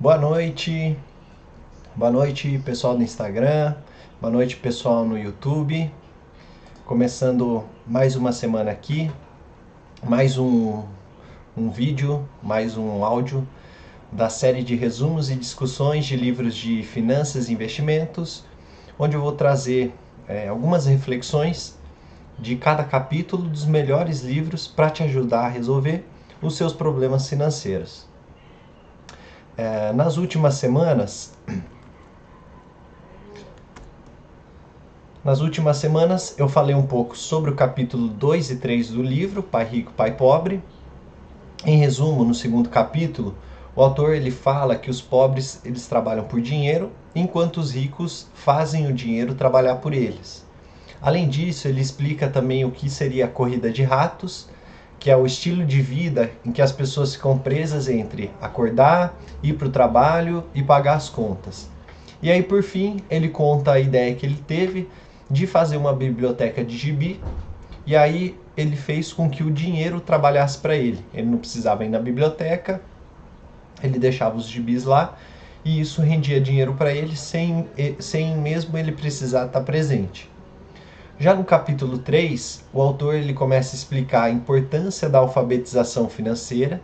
Boa noite, boa noite pessoal do Instagram, boa noite pessoal no YouTube. Começando mais uma semana aqui, mais um, um vídeo, mais um áudio da série de resumos e discussões de livros de finanças e investimentos, onde eu vou trazer é, algumas reflexões de cada capítulo dos melhores livros para te ajudar a resolver os seus problemas financeiros. É, nas últimas semanas, nas últimas semanas eu falei um pouco sobre o capítulo 2 e 3 do livro Pai Rico, Pai Pobre. Em resumo, no segundo capítulo, o autor ele fala que os pobres eles trabalham por dinheiro, enquanto os ricos fazem o dinheiro trabalhar por eles. Além disso, ele explica também o que seria a corrida de ratos que é o estilo de vida em que as pessoas ficam presas entre acordar, ir para o trabalho e pagar as contas. E aí, por fim, ele conta a ideia que ele teve de fazer uma biblioteca de gibi, e aí ele fez com que o dinheiro trabalhasse para ele. Ele não precisava ir na biblioteca, ele deixava os gibis lá, e isso rendia dinheiro para ele sem, sem mesmo ele precisar estar presente. Já no capítulo 3, o autor ele começa a explicar a importância da alfabetização financeira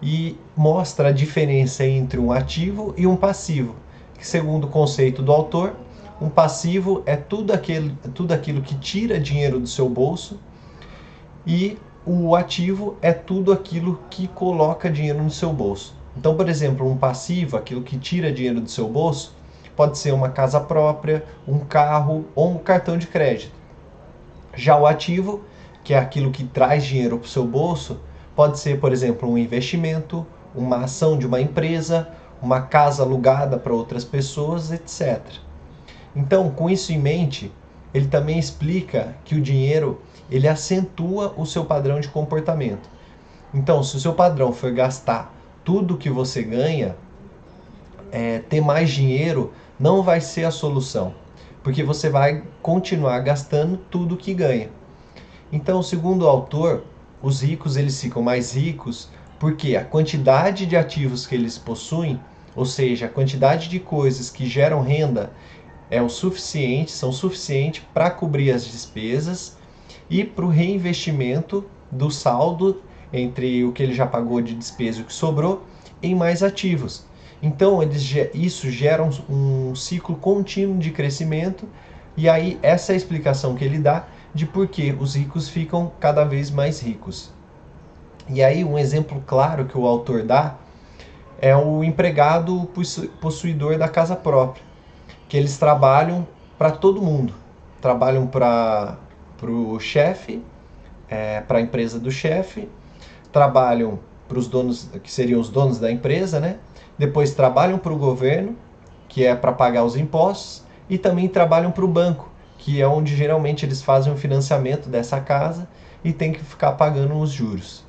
e mostra a diferença entre um ativo e um passivo, que segundo o conceito do autor, um passivo é tudo aquilo, tudo aquilo que tira dinheiro do seu bolso e o ativo é tudo aquilo que coloca dinheiro no seu bolso. Então, por exemplo, um passivo, aquilo que tira dinheiro do seu bolso, pode ser uma casa própria, um carro ou um cartão de crédito. Já o ativo, que é aquilo que traz dinheiro para o seu bolso, pode ser, por exemplo, um investimento, uma ação de uma empresa, uma casa alugada para outras pessoas, etc. Então, com isso em mente, ele também explica que o dinheiro ele acentua o seu padrão de comportamento. Então, se o seu padrão for gastar tudo que você ganha, é, ter mais dinheiro não vai ser a solução, porque você vai continuar gastando tudo que ganha. Então, segundo o autor, os ricos eles ficam mais ricos porque a quantidade de ativos que eles possuem, ou seja, a quantidade de coisas que geram renda é o suficiente, são suficientes para cobrir as despesas e para o reinvestimento do saldo entre o que ele já pagou de despesa e o que sobrou em mais ativos. Então, eles, isso gera um, um ciclo contínuo de crescimento, e aí essa é a explicação que ele dá de por que os ricos ficam cada vez mais ricos. E aí, um exemplo claro que o autor dá é o empregado possuidor da casa própria, que eles trabalham para todo mundo. Trabalham para o chefe, é, para a empresa do chefe, trabalham para os donos, que seriam os donos da empresa, né? depois trabalham para o governo, que é para pagar os impostos, e também trabalham para o banco, que é onde geralmente eles fazem o financiamento dessa casa e tem que ficar pagando os juros.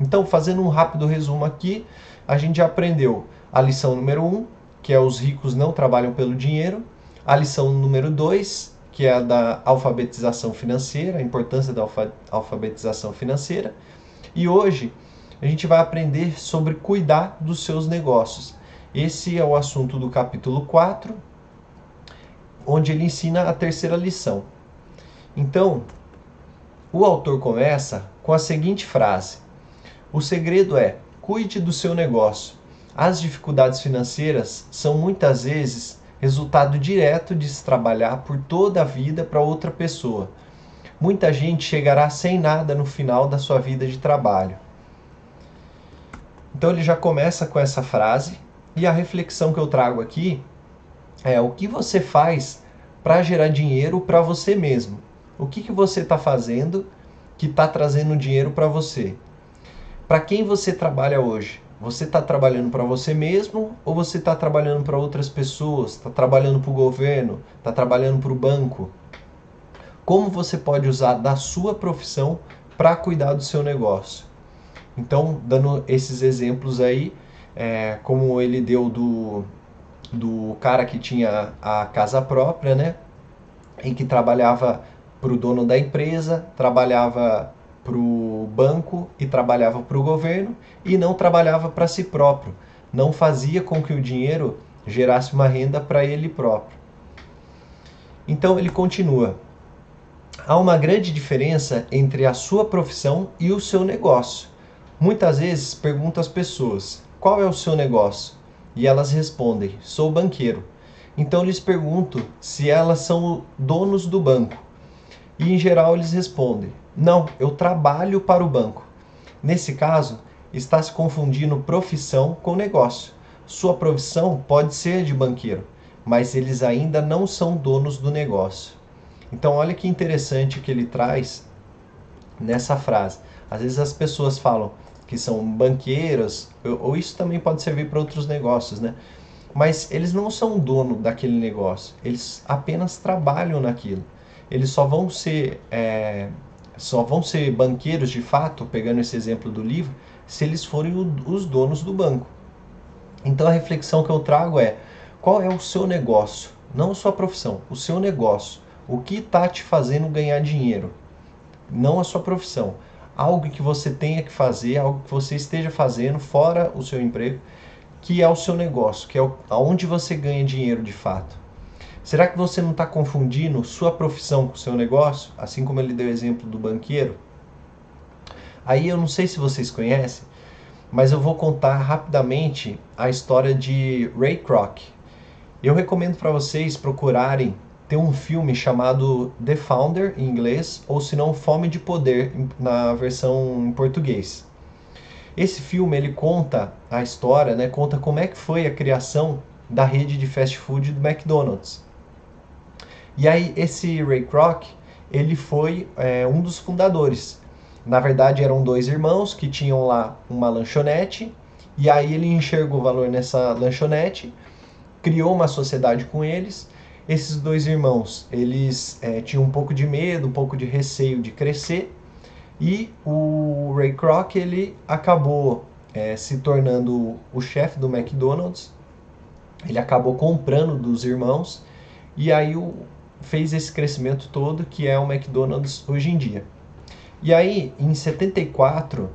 Então, fazendo um rápido resumo aqui, a gente já aprendeu a lição número 1, um, que é os ricos não trabalham pelo dinheiro, a lição número 2, que é a da alfabetização financeira, a importância da alfabetização financeira, e hoje a gente vai aprender sobre cuidar dos seus negócios. Esse é o assunto do capítulo 4, onde ele ensina a terceira lição. Então, o autor começa com a seguinte frase: O segredo é cuide do seu negócio. As dificuldades financeiras são muitas vezes resultado direto de se trabalhar por toda a vida para outra pessoa. Muita gente chegará sem nada no final da sua vida de trabalho. Então ele já começa com essa frase e a reflexão que eu trago aqui é o que você faz para gerar dinheiro para você mesmo. O que, que você está fazendo que está trazendo dinheiro para você? Para quem você trabalha hoje? Você está trabalhando para você mesmo ou você está trabalhando para outras pessoas? Está trabalhando para o governo? Está trabalhando para o banco? Como você pode usar da sua profissão para cuidar do seu negócio? Então, dando esses exemplos aí, é, como ele deu do, do cara que tinha a casa própria, né? Em que trabalhava para o dono da empresa, trabalhava para o banco e trabalhava para o governo e não trabalhava para si próprio. não fazia com que o dinheiro gerasse uma renda para ele próprio. Então ele continua: há uma grande diferença entre a sua profissão e o seu negócio. Muitas vezes pergunto às pessoas: qual é o seu negócio? E elas respondem: sou banqueiro. Então lhes pergunto se elas são donos do banco. E em geral eles respondem: não, eu trabalho para o banco. Nesse caso, está se confundindo profissão com negócio. Sua profissão pode ser de banqueiro, mas eles ainda não são donos do negócio. Então, olha que interessante que ele traz nessa frase. Às vezes as pessoas falam que são banqueiros, ou isso também pode servir para outros negócios, né? Mas eles não são dono daquele negócio, eles apenas trabalham naquilo. Eles só vão ser é, só vão ser banqueiros de fato, pegando esse exemplo do livro, se eles forem o, os donos do banco. Então a reflexão que eu trago é: qual é o seu negócio? Não a sua profissão, o seu negócio. O que está te fazendo ganhar dinheiro? Não a sua profissão. Algo que você tenha que fazer, algo que você esteja fazendo fora o seu emprego, que é o seu negócio, que é aonde você ganha dinheiro de fato. Será que você não está confundindo sua profissão com o seu negócio? Assim como ele deu o exemplo do banqueiro? Aí eu não sei se vocês conhecem, mas eu vou contar rapidamente a história de Ray Kroc. Eu recomendo para vocês procurarem ter um filme chamado The Founder em inglês ou se não Fome de Poder na versão em português. Esse filme ele conta a história, né, conta como é que foi a criação da rede de fast food do McDonald's. E aí esse Ray Kroc, ele foi é, um dos fundadores. Na verdade eram dois irmãos que tinham lá uma lanchonete e aí ele enxergou valor nessa lanchonete, criou uma sociedade com eles. Esses dois irmãos, eles é, tinham um pouco de medo, um pouco de receio de crescer e o Ray Kroc ele acabou é, se tornando o chefe do McDonald's. Ele acabou comprando dos irmãos e aí o, fez esse crescimento todo que é o McDonald's hoje em dia. E aí, em 74,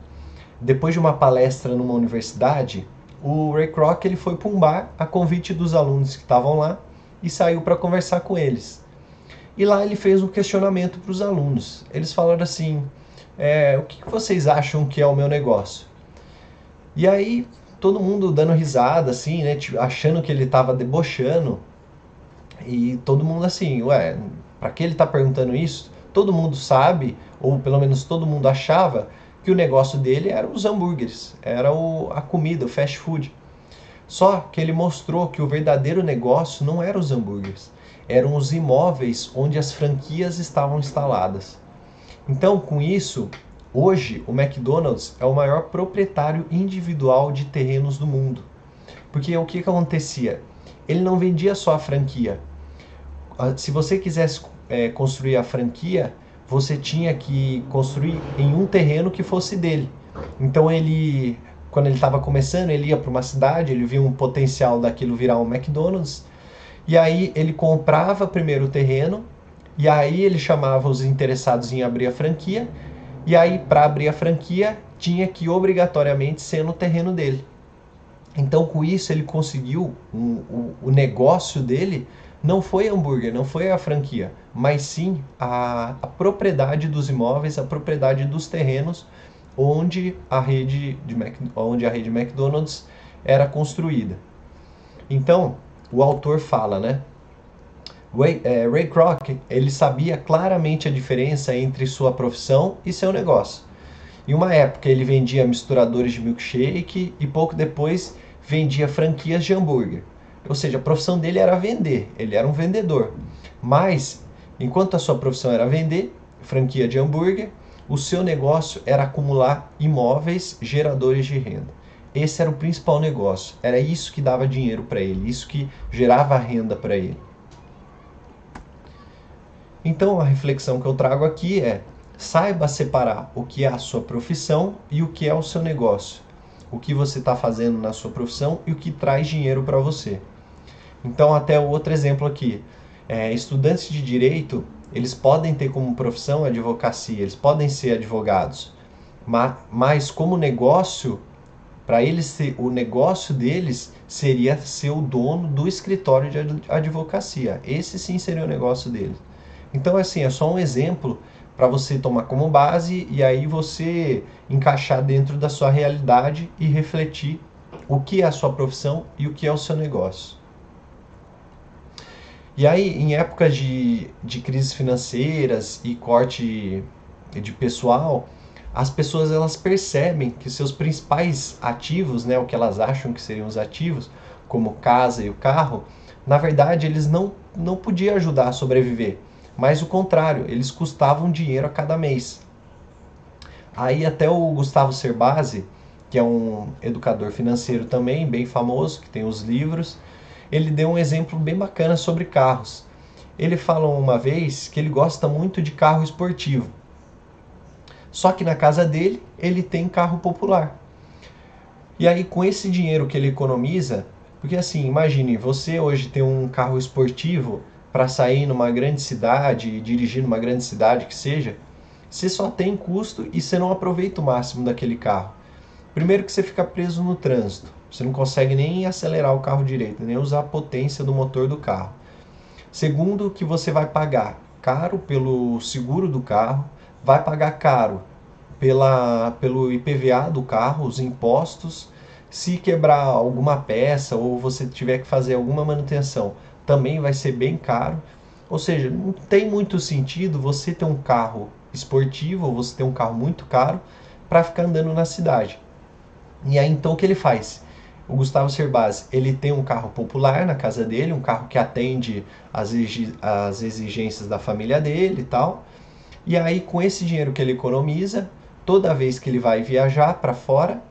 depois de uma palestra numa universidade, o Ray Kroc ele foi para um bar a convite dos alunos que estavam lá e saiu para conversar com eles. E lá ele fez um questionamento para os alunos. Eles falaram assim: é, o que vocês acham que é o meu negócio? E aí todo mundo dando risada, assim, né, achando que ele estava debochando. E todo mundo assim, ué, para que ele está perguntando isso? Todo mundo sabe, ou pelo menos todo mundo achava, que o negócio dele era os hambúrgueres, era o, a comida, o fast food. Só que ele mostrou que o verdadeiro negócio não eram os hambúrgueres, eram os imóveis onde as franquias estavam instaladas. Então, com isso, hoje o McDonald's é o maior proprietário individual de terrenos do mundo. Porque o que, que acontecia? Ele não vendia só a franquia, se você quisesse é, construir a franquia, você tinha que construir em um terreno que fosse dele. Então ele, quando ele estava começando, ele ia para uma cidade, ele via um potencial daquilo virar um McDonald's, e aí ele comprava primeiro o terreno, e aí ele chamava os interessados em abrir a franquia, e aí para abrir a franquia tinha que obrigatoriamente ser no terreno dele. Então com isso ele conseguiu um, o, o negócio dele não foi hambúrguer, não foi a franquia, mas sim a, a propriedade dos imóveis, a propriedade dos terrenos onde a rede de Mac, onde a rede McDonald's era construída. Então, o autor fala, né? Ray, é, Ray Kroc, ele sabia claramente a diferença entre sua profissão e seu negócio. Em uma época ele vendia misturadores de milkshake e pouco depois vendia franquias de hambúrguer. Ou seja, a profissão dele era vender, ele era um vendedor. Mas, enquanto a sua profissão era vender, franquia de hambúrguer, o seu negócio era acumular imóveis geradores de renda. Esse era o principal negócio. Era isso que dava dinheiro para ele, isso que gerava renda para ele. Então a reflexão que eu trago aqui é: saiba separar o que é a sua profissão e o que é o seu negócio o que você está fazendo na sua profissão e o que traz dinheiro para você. Então, até outro exemplo aqui. É, estudantes de direito, eles podem ter como profissão advocacia, eles podem ser advogados, mas, como negócio, Para eles o negócio deles seria ser o dono do escritório de advocacia. Esse sim seria o negócio deles. Então assim, é só um exemplo para você tomar como base e aí você encaixar dentro da sua realidade e refletir o que é a sua profissão e o que é o seu negócio. E aí, em épocas de, de crises financeiras e corte de pessoal, as pessoas elas percebem que seus principais ativos, né, o que elas acham que seriam os ativos, como casa e o carro, na verdade eles não, não podiam ajudar a sobreviver, mas o contrário, eles custavam dinheiro a cada mês. Aí até o Gustavo Cerbasi, que é um educador financeiro também, bem famoso, que tem os livros, ele deu um exemplo bem bacana sobre carros. Ele falou uma vez que ele gosta muito de carro esportivo. Só que na casa dele, ele tem carro popular. E aí, com esse dinheiro que ele economiza, porque assim, imagine, você hoje tem um carro esportivo para sair numa grande cidade, dirigir numa grande cidade que seja, você só tem custo e você não aproveita o máximo daquele carro. Primeiro que você fica preso no trânsito. Você não consegue nem acelerar o carro direito, nem usar a potência do motor do carro. Segundo, que você vai pagar caro pelo seguro do carro, vai pagar caro pela, pelo IPVA do carro, os impostos. Se quebrar alguma peça ou você tiver que fazer alguma manutenção, também vai ser bem caro. Ou seja, não tem muito sentido você ter um carro esportivo ou você ter um carro muito caro para ficar andando na cidade. E aí então o que ele faz? O Gustavo Cerbasi, ele tem um carro popular na casa dele, um carro que atende às exigências da família dele e tal. E aí, com esse dinheiro que ele economiza, toda vez que ele vai viajar para fora,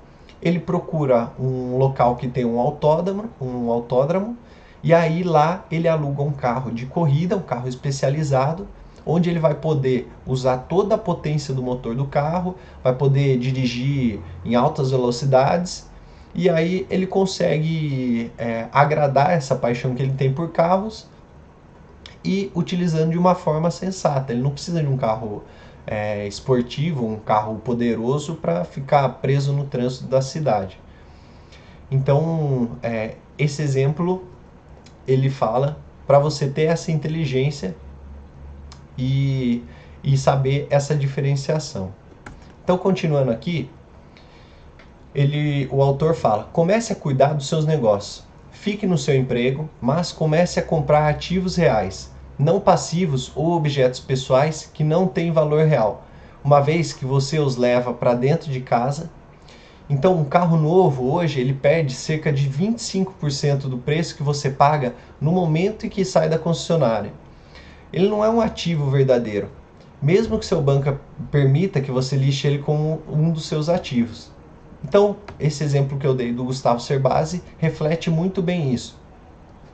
ele procura um local que tem um autódromo, um autódromo, e aí lá ele aluga um carro de corrida, um carro especializado, onde ele vai poder usar toda a potência do motor do carro, vai poder dirigir em altas velocidades e aí ele consegue é, agradar essa paixão que ele tem por carros e utilizando de uma forma sensata. Ele não precisa de um carro é, esportivo, um carro poderoso para ficar preso no trânsito da cidade. Então, é, esse exemplo ele fala para você ter essa inteligência e, e saber essa diferenciação. Então, continuando aqui, ele, o autor fala: comece a cuidar dos seus negócios. Fique no seu emprego, mas comece a comprar ativos reais, não passivos ou objetos pessoais que não têm valor real, uma vez que você os leva para dentro de casa. Então, um carro novo hoje ele perde cerca de 25% do preço que você paga no momento em que sai da concessionária. Ele não é um ativo verdadeiro, mesmo que seu banco permita que você lixe ele como um dos seus ativos. Então, esse exemplo que eu dei do Gustavo Cerbasi reflete muito bem isso.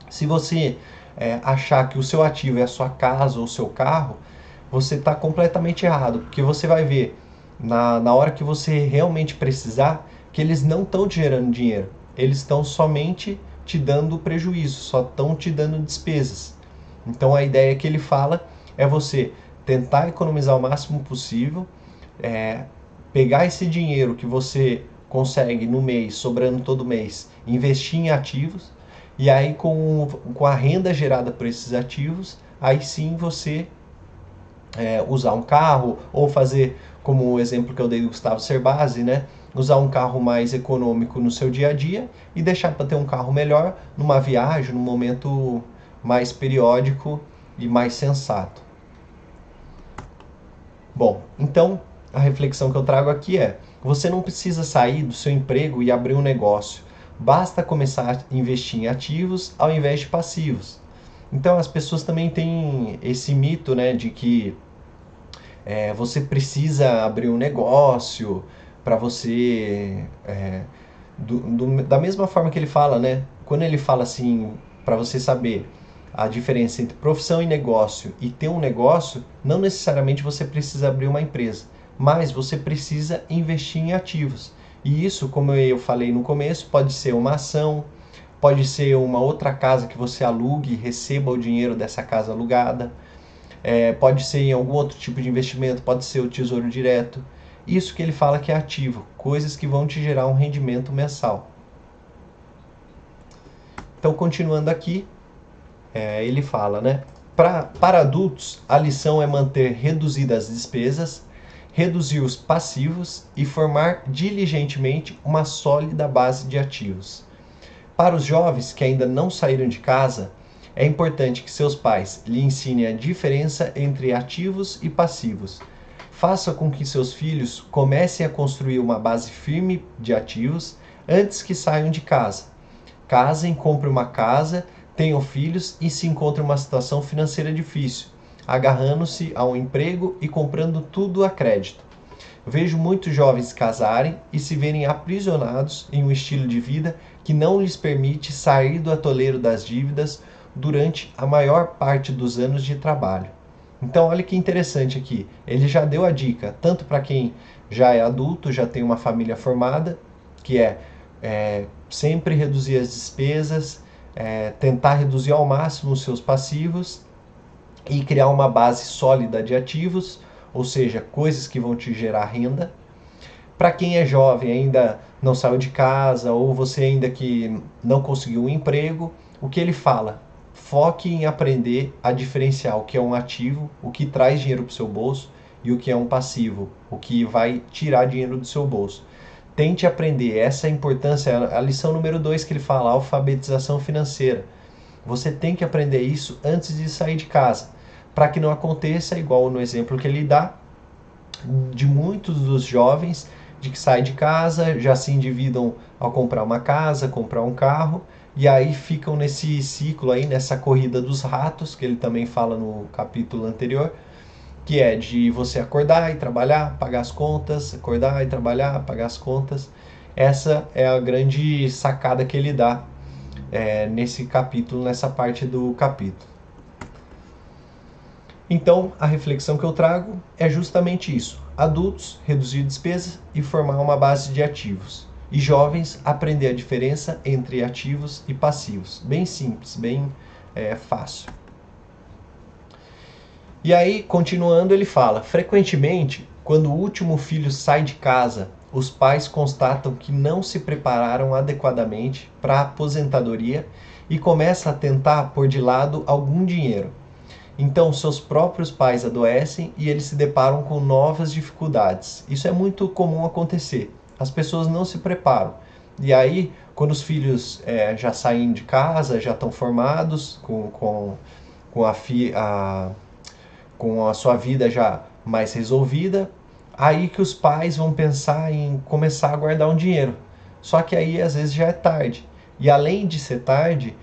Se você é, achar que o seu ativo é a sua casa ou o seu carro, você está completamente errado, porque você vai ver na, na hora que você realmente precisar que eles não estão te gerando dinheiro, eles estão somente te dando prejuízo, só estão te dando despesas. Então a ideia que ele fala é você tentar economizar o máximo possível, é, pegar esse dinheiro que você consegue no mês, sobrando todo mês, investir em ativos, e aí com, com a renda gerada por esses ativos, aí sim você é, usar um carro ou fazer, como o exemplo que eu dei do Gustavo Cerbasi, né? Usar um carro mais econômico no seu dia a dia e deixar para ter um carro melhor numa viagem, num momento mais periódico e mais sensato. Bom, então a reflexão que eu trago aqui é: você não precisa sair do seu emprego e abrir um negócio. Basta começar a investir em ativos ao invés de passivos. Então as pessoas também têm esse mito né, de que é, você precisa abrir um negócio para você. É, do, do, da mesma forma que ele fala, né? Quando ele fala assim, para você saber a diferença entre profissão e negócio e ter um negócio, não necessariamente você precisa abrir uma empresa mas você precisa investir em ativos. E isso, como eu falei no começo, pode ser uma ação, pode ser uma outra casa que você alugue e receba o dinheiro dessa casa alugada, é, pode ser em algum outro tipo de investimento, pode ser o tesouro direto. Isso que ele fala que é ativo, coisas que vão te gerar um rendimento mensal. Então, continuando aqui, é, ele fala, né? Pra, para adultos, a lição é manter reduzidas as despesas, reduzir os passivos e formar diligentemente uma sólida base de ativos. Para os jovens que ainda não saíram de casa, é importante que seus pais lhe ensinem a diferença entre ativos e passivos. Faça com que seus filhos comecem a construir uma base firme de ativos antes que saiam de casa. Casem, comprem uma casa, tenham filhos e se encontrem uma situação financeira difícil, agarrando-se a um emprego e comprando tudo a crédito. Vejo muitos jovens casarem e se verem aprisionados em um estilo de vida que não lhes permite sair do atoleiro das dívidas durante a maior parte dos anos de trabalho. Então, olha que interessante aqui. Ele já deu a dica, tanto para quem já é adulto, já tem uma família formada, que é, é sempre reduzir as despesas, é, tentar reduzir ao máximo os seus passivos e criar uma base sólida de ativos, ou seja, coisas que vão te gerar renda. Para quem é jovem, ainda não saiu de casa, ou você ainda que não conseguiu um emprego, o que ele fala? foque em aprender a diferenciar o que é um ativo, o que traz dinheiro para o seu bolso e o que é um passivo, o que vai tirar dinheiro do seu bolso. Tente aprender, essa é importância, a lição número 2 que ele fala, alfabetização financeira. Você tem que aprender isso antes de sair de casa, para que não aconteça igual no exemplo que ele dá de muitos dos jovens de que saem de casa, já se endividam ao comprar uma casa, comprar um carro e aí ficam nesse ciclo aí, nessa corrida dos ratos, que ele também fala no capítulo anterior, que é de você acordar e trabalhar, pagar as contas, acordar e trabalhar, pagar as contas. Essa é a grande sacada que ele dá é, nesse capítulo, nessa parte do capítulo. Então, a reflexão que eu trago é justamente isso: adultos, reduzir despesas e formar uma base de ativos e jovens aprender a diferença entre ativos e passivos. Bem simples, bem é, fácil. E aí, continuando, ele fala: frequentemente, quando o último filho sai de casa, os pais constatam que não se prepararam adequadamente para a aposentadoria e começam a tentar pôr de lado algum dinheiro. Então, seus próprios pais adoecem e eles se deparam com novas dificuldades. Isso é muito comum acontecer as pessoas não se preparam. E aí, quando os filhos é, já saem de casa, já estão formados, com, com, com, a fi, a, com a sua vida já mais resolvida, aí que os pais vão pensar em começar a guardar um dinheiro. Só que aí às vezes já é tarde. E além de ser tarde,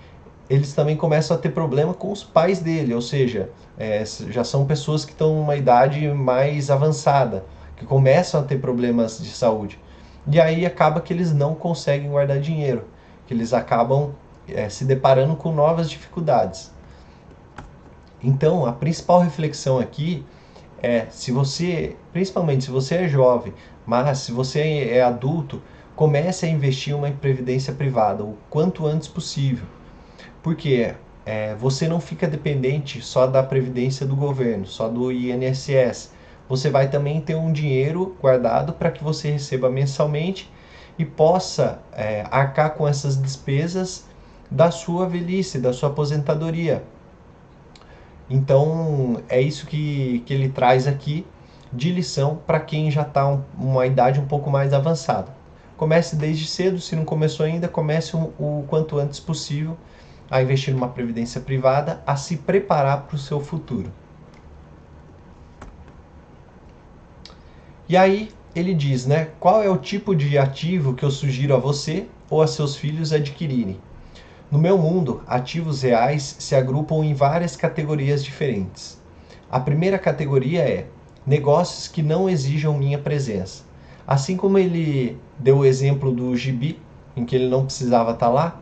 eles também começam a ter problema com os pais dele, ou seja, é, já são pessoas que estão numa idade mais avançada, que começam a ter problemas de saúde. E aí acaba que eles não conseguem guardar dinheiro, que eles acabam é, se deparando com novas dificuldades. Então, a principal reflexão aqui é se você, principalmente se você é jovem, mas se você é adulto, comece a investir em uma previdência privada o quanto antes possível. Porque é, você não fica dependente só da previdência do governo, só do INSS você vai também ter um dinheiro guardado para que você receba mensalmente e possa é, arcar com essas despesas da sua velhice, da sua aposentadoria. Então é isso que, que ele traz aqui de lição para quem já está um, uma idade um pouco mais avançada. Comece desde cedo, se não começou ainda, comece o, o quanto antes possível a investir numa previdência privada, a se preparar para o seu futuro. E aí ele diz, né? Qual é o tipo de ativo que eu sugiro a você ou a seus filhos adquirirem? No meu mundo, ativos reais se agrupam em várias categorias diferentes. A primeira categoria é negócios que não exijam minha presença. Assim como ele deu o exemplo do gibi, em que ele não precisava estar lá,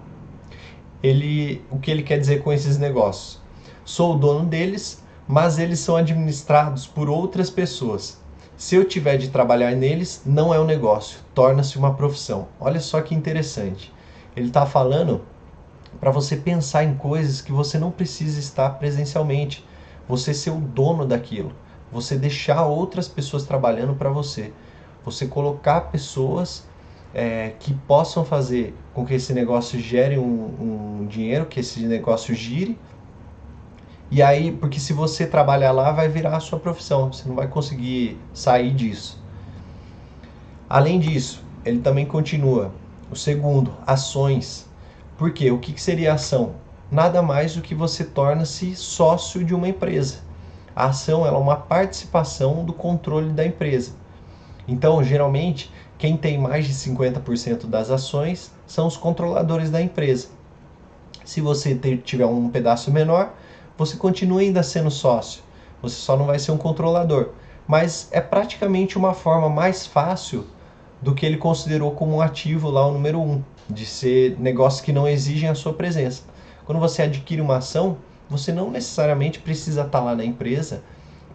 ele, o que ele quer dizer com esses negócios? Sou o dono deles, mas eles são administrados por outras pessoas se eu tiver de trabalhar neles, não é um negócio, torna-se uma profissão. Olha só que interessante. Ele está falando para você pensar em coisas que você não precisa estar presencialmente. Você ser o dono daquilo. Você deixar outras pessoas trabalhando para você. Você colocar pessoas é, que possam fazer com que esse negócio gere um, um dinheiro, que esse negócio gire. E aí, porque se você trabalhar lá, vai virar a sua profissão, você não vai conseguir sair disso. Além disso, ele também continua. O segundo, ações. Por quê? O que, que seria ação? Nada mais do que você torna-se sócio de uma empresa. A ação é uma participação do controle da empresa. Então, geralmente, quem tem mais de 50% das ações são os controladores da empresa. Se você ter, tiver um pedaço menor, você continua ainda sendo sócio. Você só não vai ser um controlador. Mas é praticamente uma forma mais fácil do que ele considerou como um ativo lá o número 1, um, de ser negócios que não exigem a sua presença. Quando você adquire uma ação, você não necessariamente precisa estar lá na empresa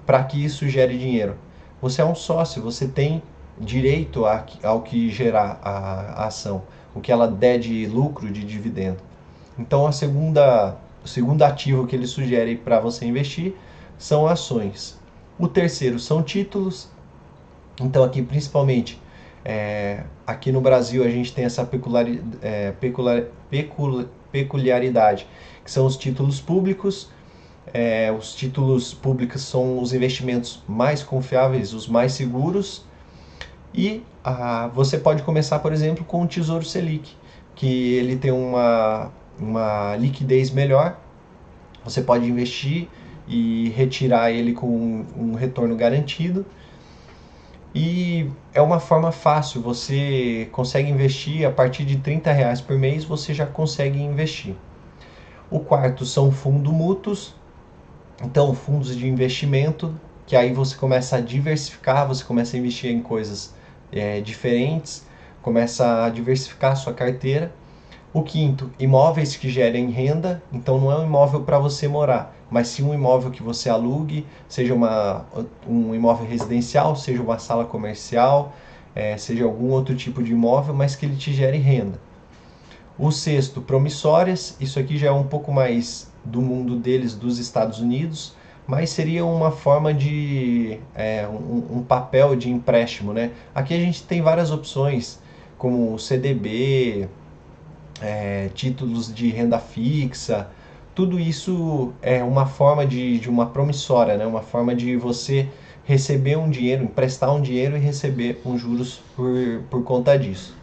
para que isso gere dinheiro. Você é um sócio, você tem direito ao que gerar a, ação, o que ela der de lucro, de dividendo. Então, a segunda, o segundo ativo que ele sugere para você investir são ações. O terceiro são títulos. Então, aqui principalmente, é, aqui no Brasil a gente tem essa peculiar, é, peculiar, pecul, peculiaridade, que são os títulos públicos. É, os títulos públicos são os investimentos mais confiáveis, os mais seguros e ah, você pode começar, por exemplo, com o Tesouro Selic, que ele tem uma, uma liquidez melhor. Você pode investir e retirar ele com um retorno garantido. E é uma forma fácil, você consegue investir a partir de 30 reais por mês, você já consegue investir. O quarto são fundos mútuos, então fundos de investimento, que aí você começa a diversificar, você começa a investir em coisas é, diferentes, começa a diversificar a sua carteira. O quinto, imóveis que gerem renda, então não é um imóvel para você morar, mas sim um imóvel que você alugue, seja uma, um imóvel residencial, seja uma sala comercial, é, seja algum outro tipo de imóvel, mas que ele te gere renda. O sexto, promissórias, isso aqui já é um pouco mais do mundo deles, dos Estados Unidos, mas seria uma forma de é, um, um, papel de empréstimo, né? Aqui a gente tem várias opções, como CDB, é, títulos de renda fixa, tudo isso é uma forma de, de uma promissória, né? Uma forma de você receber um dinheiro, emprestar um dinheiro e receber um juros por, por conta disso.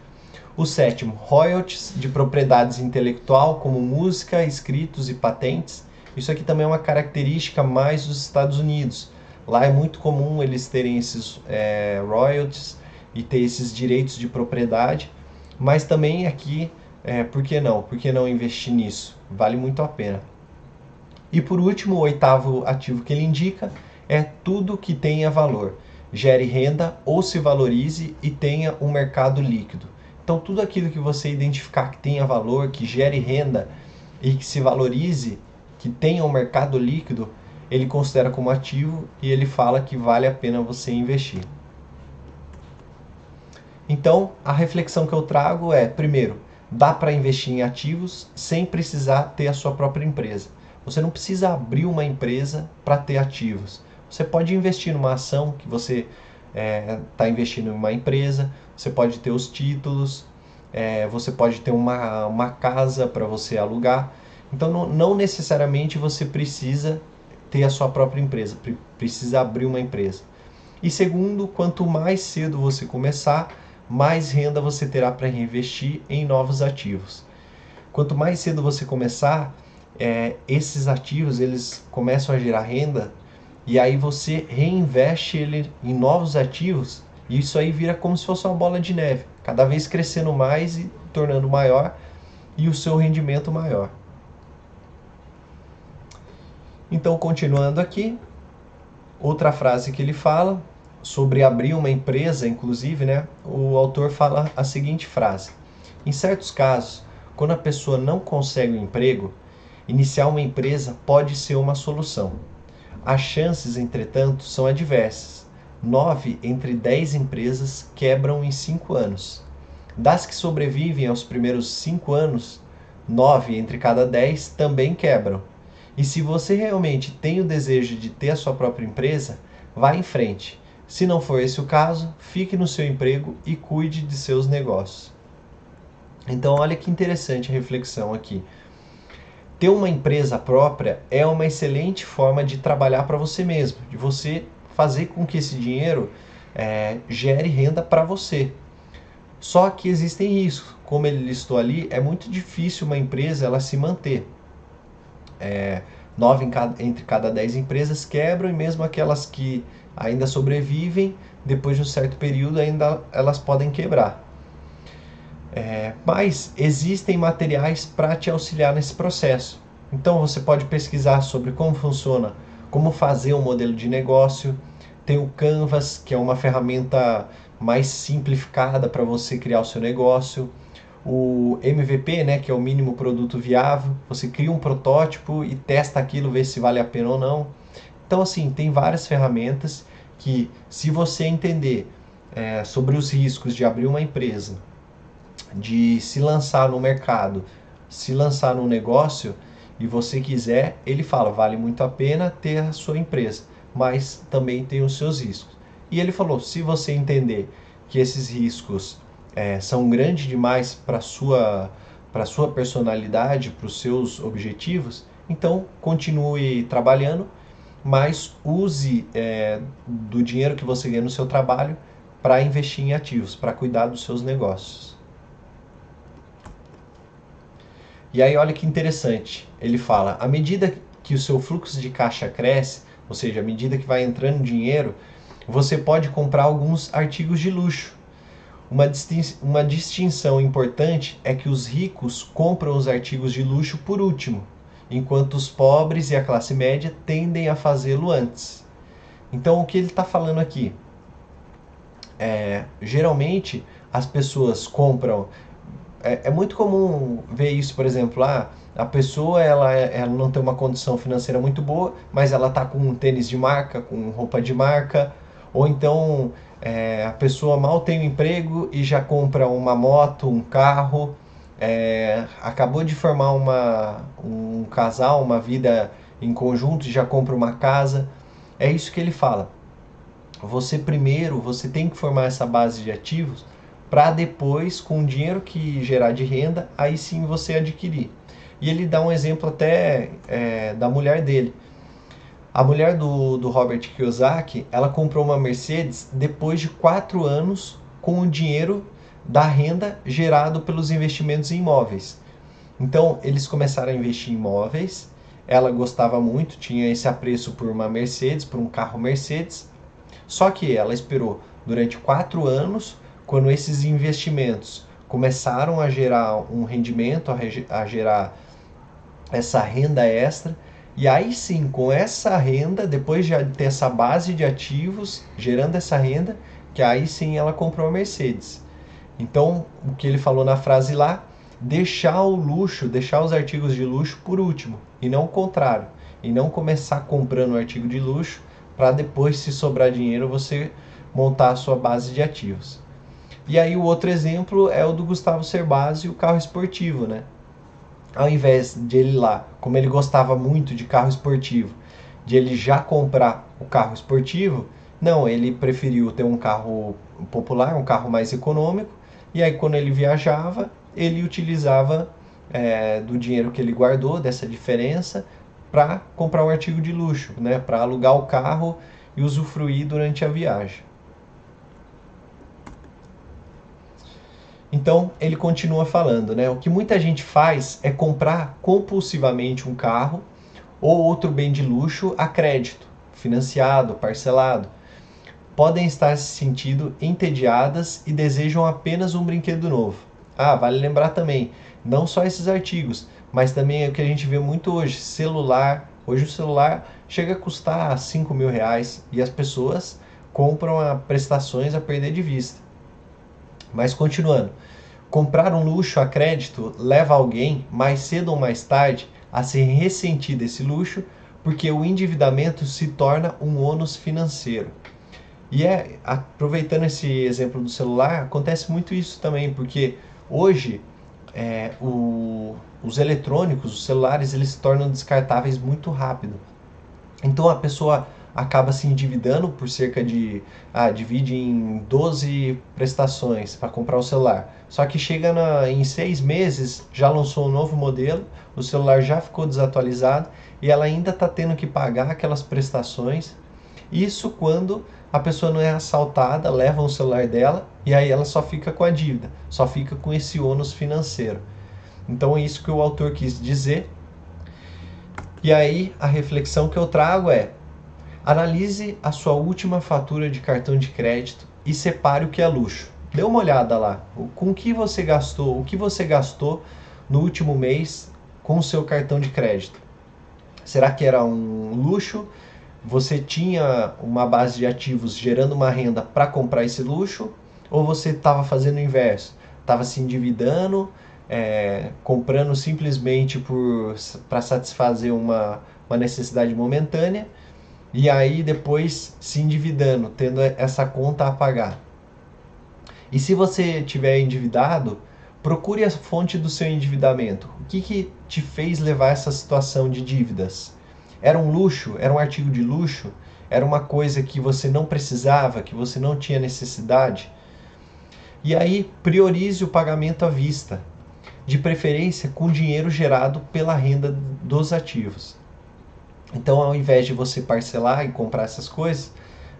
O sétimo, royalties de propriedades intelectual, como música, escritos e patentes isso aqui também é uma característica mais dos Estados Unidos. Lá é muito comum eles terem esses é, royalties e ter esses direitos de propriedade, mas também aqui, é, por que não? Por que não investir nisso? Vale muito a pena. E por último, o oitavo ativo que ele indica é tudo que tenha valor, gere renda ou se valorize e tenha um mercado líquido. Então, tudo aquilo que você identificar que tenha valor, que gere renda e que se valorize, que tenha um mercado líquido, ele considera como ativo e ele fala que vale a pena você investir. Então, a reflexão que eu trago é, primeiro, dá para investir em ativos sem precisar ter a sua própria empresa. Você não precisa abrir uma empresa para ter ativos. Você pode investir numa ação que você está é, tá investindo em uma empresa, você pode ter os títulos, é, você pode ter uma, uma casa para você alugar. Então, não, não necessariamente você precisa ter a sua própria empresa, precisa abrir uma empresa. E segundo, quanto mais cedo você começar, mais renda você terá para reinvestir em novos ativos. Quanto mais cedo você começar, é, esses ativos eles começam a gerar renda e aí você reinveste ele em novos ativos e isso aí vira como se fosse uma bola de neve, cada vez crescendo mais e tornando maior e o seu rendimento maior. Então, continuando aqui, outra frase que ele fala sobre abrir uma empresa, inclusive, né? O autor fala a seguinte frase: Em certos casos, quando a pessoa não consegue um emprego, iniciar uma empresa pode ser uma solução. As chances, entretanto, são adversas. Nove entre dez empresas quebram em cinco anos. Das que sobrevivem aos primeiros cinco anos, nove entre cada dez também quebram e se você realmente tem o desejo de ter a sua própria empresa, vá em frente. Se não for esse o caso, fique no seu emprego e cuide de seus negócios. Então, olha que interessante a reflexão aqui. Ter uma empresa própria é uma excelente forma de trabalhar para você mesmo, de você fazer com que esse dinheiro é, gere renda para você. Só que existem riscos, como ele listou ali, é muito difícil uma empresa ela se manter. É, nove cada, entre cada dez empresas quebram e mesmo aquelas que ainda sobrevivem, depois de um certo período ainda elas podem quebrar. É, mas existem materiais para te auxiliar nesse processo. Então você pode pesquisar sobre como funciona, como fazer um modelo de negócio. Tem o Canvas, que é uma ferramenta mais simplificada para você criar o seu negócio. O MVP, né, que é o mínimo produto viável, você cria um protótipo e testa aquilo, vê se vale a pena ou não. Então, assim, tem várias ferramentas que, se você entender é, sobre os riscos de abrir uma empresa, de se lançar no mercado, se lançar no negócio e você quiser, ele fala, vale muito a pena ter a sua empresa, mas também tem os seus riscos. E ele falou, se você entender que esses riscos é, são grandes demais para sua para sua personalidade, para os seus objetivos, então continue trabalhando, mas use é, do dinheiro que você ganha no seu trabalho para investir em ativos, para cuidar dos seus negócios. E aí olha que interessante, ele fala, à medida que o seu fluxo de caixa cresce, ou seja, à medida que vai entrando dinheiro, você pode comprar alguns artigos de luxo. Uma, distin uma distinção importante é que os ricos compram os artigos de luxo por último, enquanto os pobres e a classe média tendem a fazê-lo antes. Então, o que ele está falando aqui? É, geralmente, as pessoas compram é, é, muito comum ver isso, por exemplo, ah, a pessoa ela, ela não tem uma condição financeira muito boa, mas ela tá com um tênis de marca, com roupa de marca, ou então é, a pessoa mal tem um emprego e já compra uma moto, um carro, é, acabou de formar uma, um casal, uma vida em conjunto e já compra uma casa. É isso que ele fala. Você primeiro, você tem que formar essa base de ativos para depois, com o dinheiro que gerar de renda, aí sim você adquirir. E ele dá um exemplo até é, da mulher dele. A mulher do, do Robert Kiyosaki, ela comprou uma Mercedes depois de quatro anos com o dinheiro da renda gerado pelos investimentos em imóveis. Então, eles começaram a investir em imóveis, ela gostava muito, tinha esse apreço por uma Mercedes, por um carro Mercedes, só que ela esperou durante quatro anos quando esses investimentos começaram a gerar um rendimento, a, gerar essa renda extra, e aí sim, com essa renda, depois de ter essa base de ativos gerando essa renda, que aí sim ela comprou a Mercedes. Então, o que ele falou na frase lá, deixar o luxo, deixar os artigos de luxo por último, e não o contrário, e não começar comprando um artigo de luxo para depois, se sobrar dinheiro, você montar a sua base de ativos. E aí o outro exemplo é o do Gustavo Cerbasi, o carro esportivo, né? Ao invés de ele lá, como ele gostava muito de carro esportivo, de ele já comprar o carro esportivo, não, ele preferiu ter um carro popular, um carro mais econômico, e aí quando ele viajava, ele utilizava é, do dinheiro que ele guardou, dessa diferença, para comprar um artigo de luxo, né? para alugar o carro e usufruir durante a viagem. Então ele continua falando, né? O que muita gente faz é comprar compulsivamente um carro ou outro bem de luxo a crédito, financiado, parcelado. Podem estar se sentindo entediadas e desejam apenas um brinquedo novo. Ah, vale lembrar também, não só esses artigos, mas também é o que a gente vê muito hoje, celular. Hoje o celular chega a custar 5 mil reais e as pessoas compram a prestações a perder de vista. Mas continuando, comprar um luxo a crédito leva alguém, mais cedo ou mais tarde, a se ressentir desse luxo, porque o endividamento se torna um ônus financeiro. E é, aproveitando esse exemplo do celular, acontece muito isso também, porque hoje é, o, os eletrônicos, os celulares, eles se tornam descartáveis muito rápido. Então a pessoa acaba se endividando por cerca de. Ah, divide em 12 prestações para comprar o celular. Só que chega na, em seis meses, já lançou um novo modelo, o celular já ficou desatualizado e ela ainda está tendo que pagar aquelas prestações. Isso quando a pessoa não é assaltada, leva o celular dela e aí ela só fica com a dívida, só fica com esse ônus financeiro. Então é isso que o autor quis dizer. E aí a reflexão que eu trago é: analise a sua última fatura de cartão de crédito e separe o que é luxo. Dê uma olhada lá, com o que você gastou, o que você gastou no último mês com o seu cartão de crédito. Será que era um luxo? Você tinha uma base de ativos gerando uma renda para comprar esse luxo? Ou você estava fazendo o inverso? Estava se endividando, é, comprando simplesmente para satisfazer uma, uma necessidade momentânea e aí depois se endividando, tendo essa conta a pagar. E se você tiver endividado, procure a fonte do seu endividamento. O que, que te fez levar essa situação de dívidas? Era um luxo? Era um artigo de luxo? Era uma coisa que você não precisava, que você não tinha necessidade? E aí, priorize o pagamento à vista, de preferência com dinheiro gerado pela renda dos ativos. Então, ao invés de você parcelar e comprar essas coisas,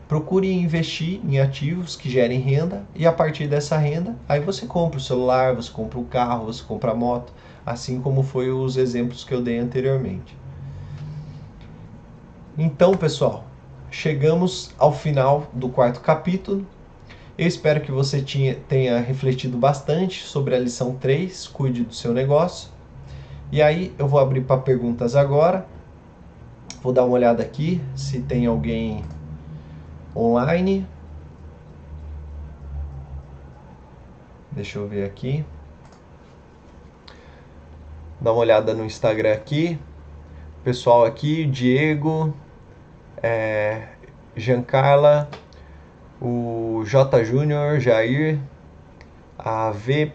procure investir em ativos que gerem renda e a partir dessa renda, aí você compra o celular, você compra o carro, você compra a moto, assim como foi os exemplos que eu dei anteriormente. Então, pessoal, chegamos ao final do quarto capítulo. Eu espero que você tinha, tenha refletido bastante sobre a lição 3, cuide do seu negócio. E aí eu vou abrir para perguntas agora. Vou dar uma olhada aqui se tem alguém online. Deixa eu ver aqui. Dá uma olhada no Instagram aqui. Pessoal aqui, Diego, é, Giancarla, o J Júnior, Jair, a V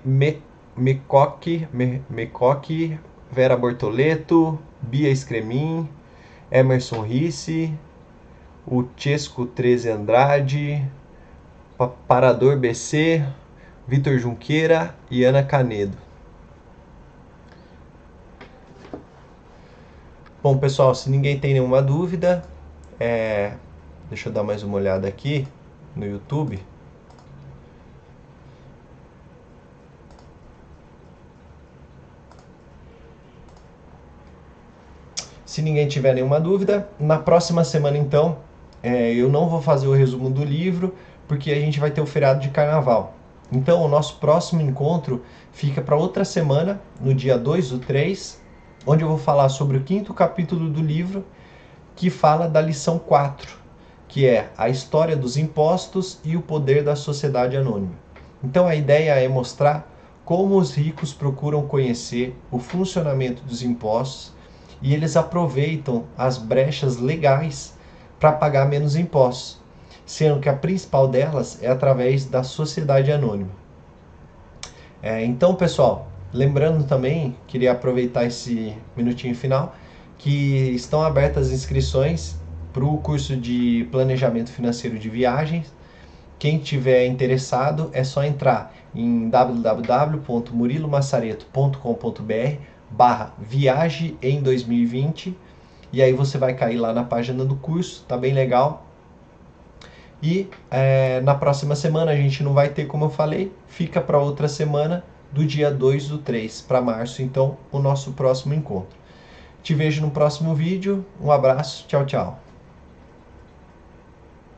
Mecoque, Mecoque, Vera Bortoleto, Bia Scremin, Emerson Risse, o Chesco 13 Andrade, Parador BC, Vitor Junqueira e Ana Canedo. Bom, pessoal, se ninguém tem nenhuma dúvida, é... deixa eu dar mais uma olhada aqui no YouTube. Se ninguém tiver nenhuma dúvida, na próxima semana então, é, eu não vou fazer o resumo do livro, porque a gente vai ter o feriado de carnaval. Então, o nosso próximo encontro fica para outra semana, no dia 2 do 3, onde eu vou falar sobre o quinto capítulo do livro, que fala da lição 4, que é a história dos impostos e o poder da sociedade anônima. Então, a ideia é mostrar como os ricos procuram conhecer o funcionamento dos impostos e eles aproveitam as brechas legais para pagar menos impostos, sendo que a principal delas é através da sociedade anônima. É, então, pessoal, lembrando também, queria aproveitar esse minutinho final, que estão abertas inscrições para o curso de Planejamento Financeiro de Viagens. Quem tiver interessado é só entrar em www.murilomassareto.com.br barra viagem em 2020 e aí você vai cair lá na página do curso, tá bem legal. E é, na próxima semana a gente não vai ter, como eu falei, fica para outra semana, do dia 2 do 3 para março, então, o nosso próximo encontro. Te vejo no próximo vídeo, um abraço, tchau, tchau.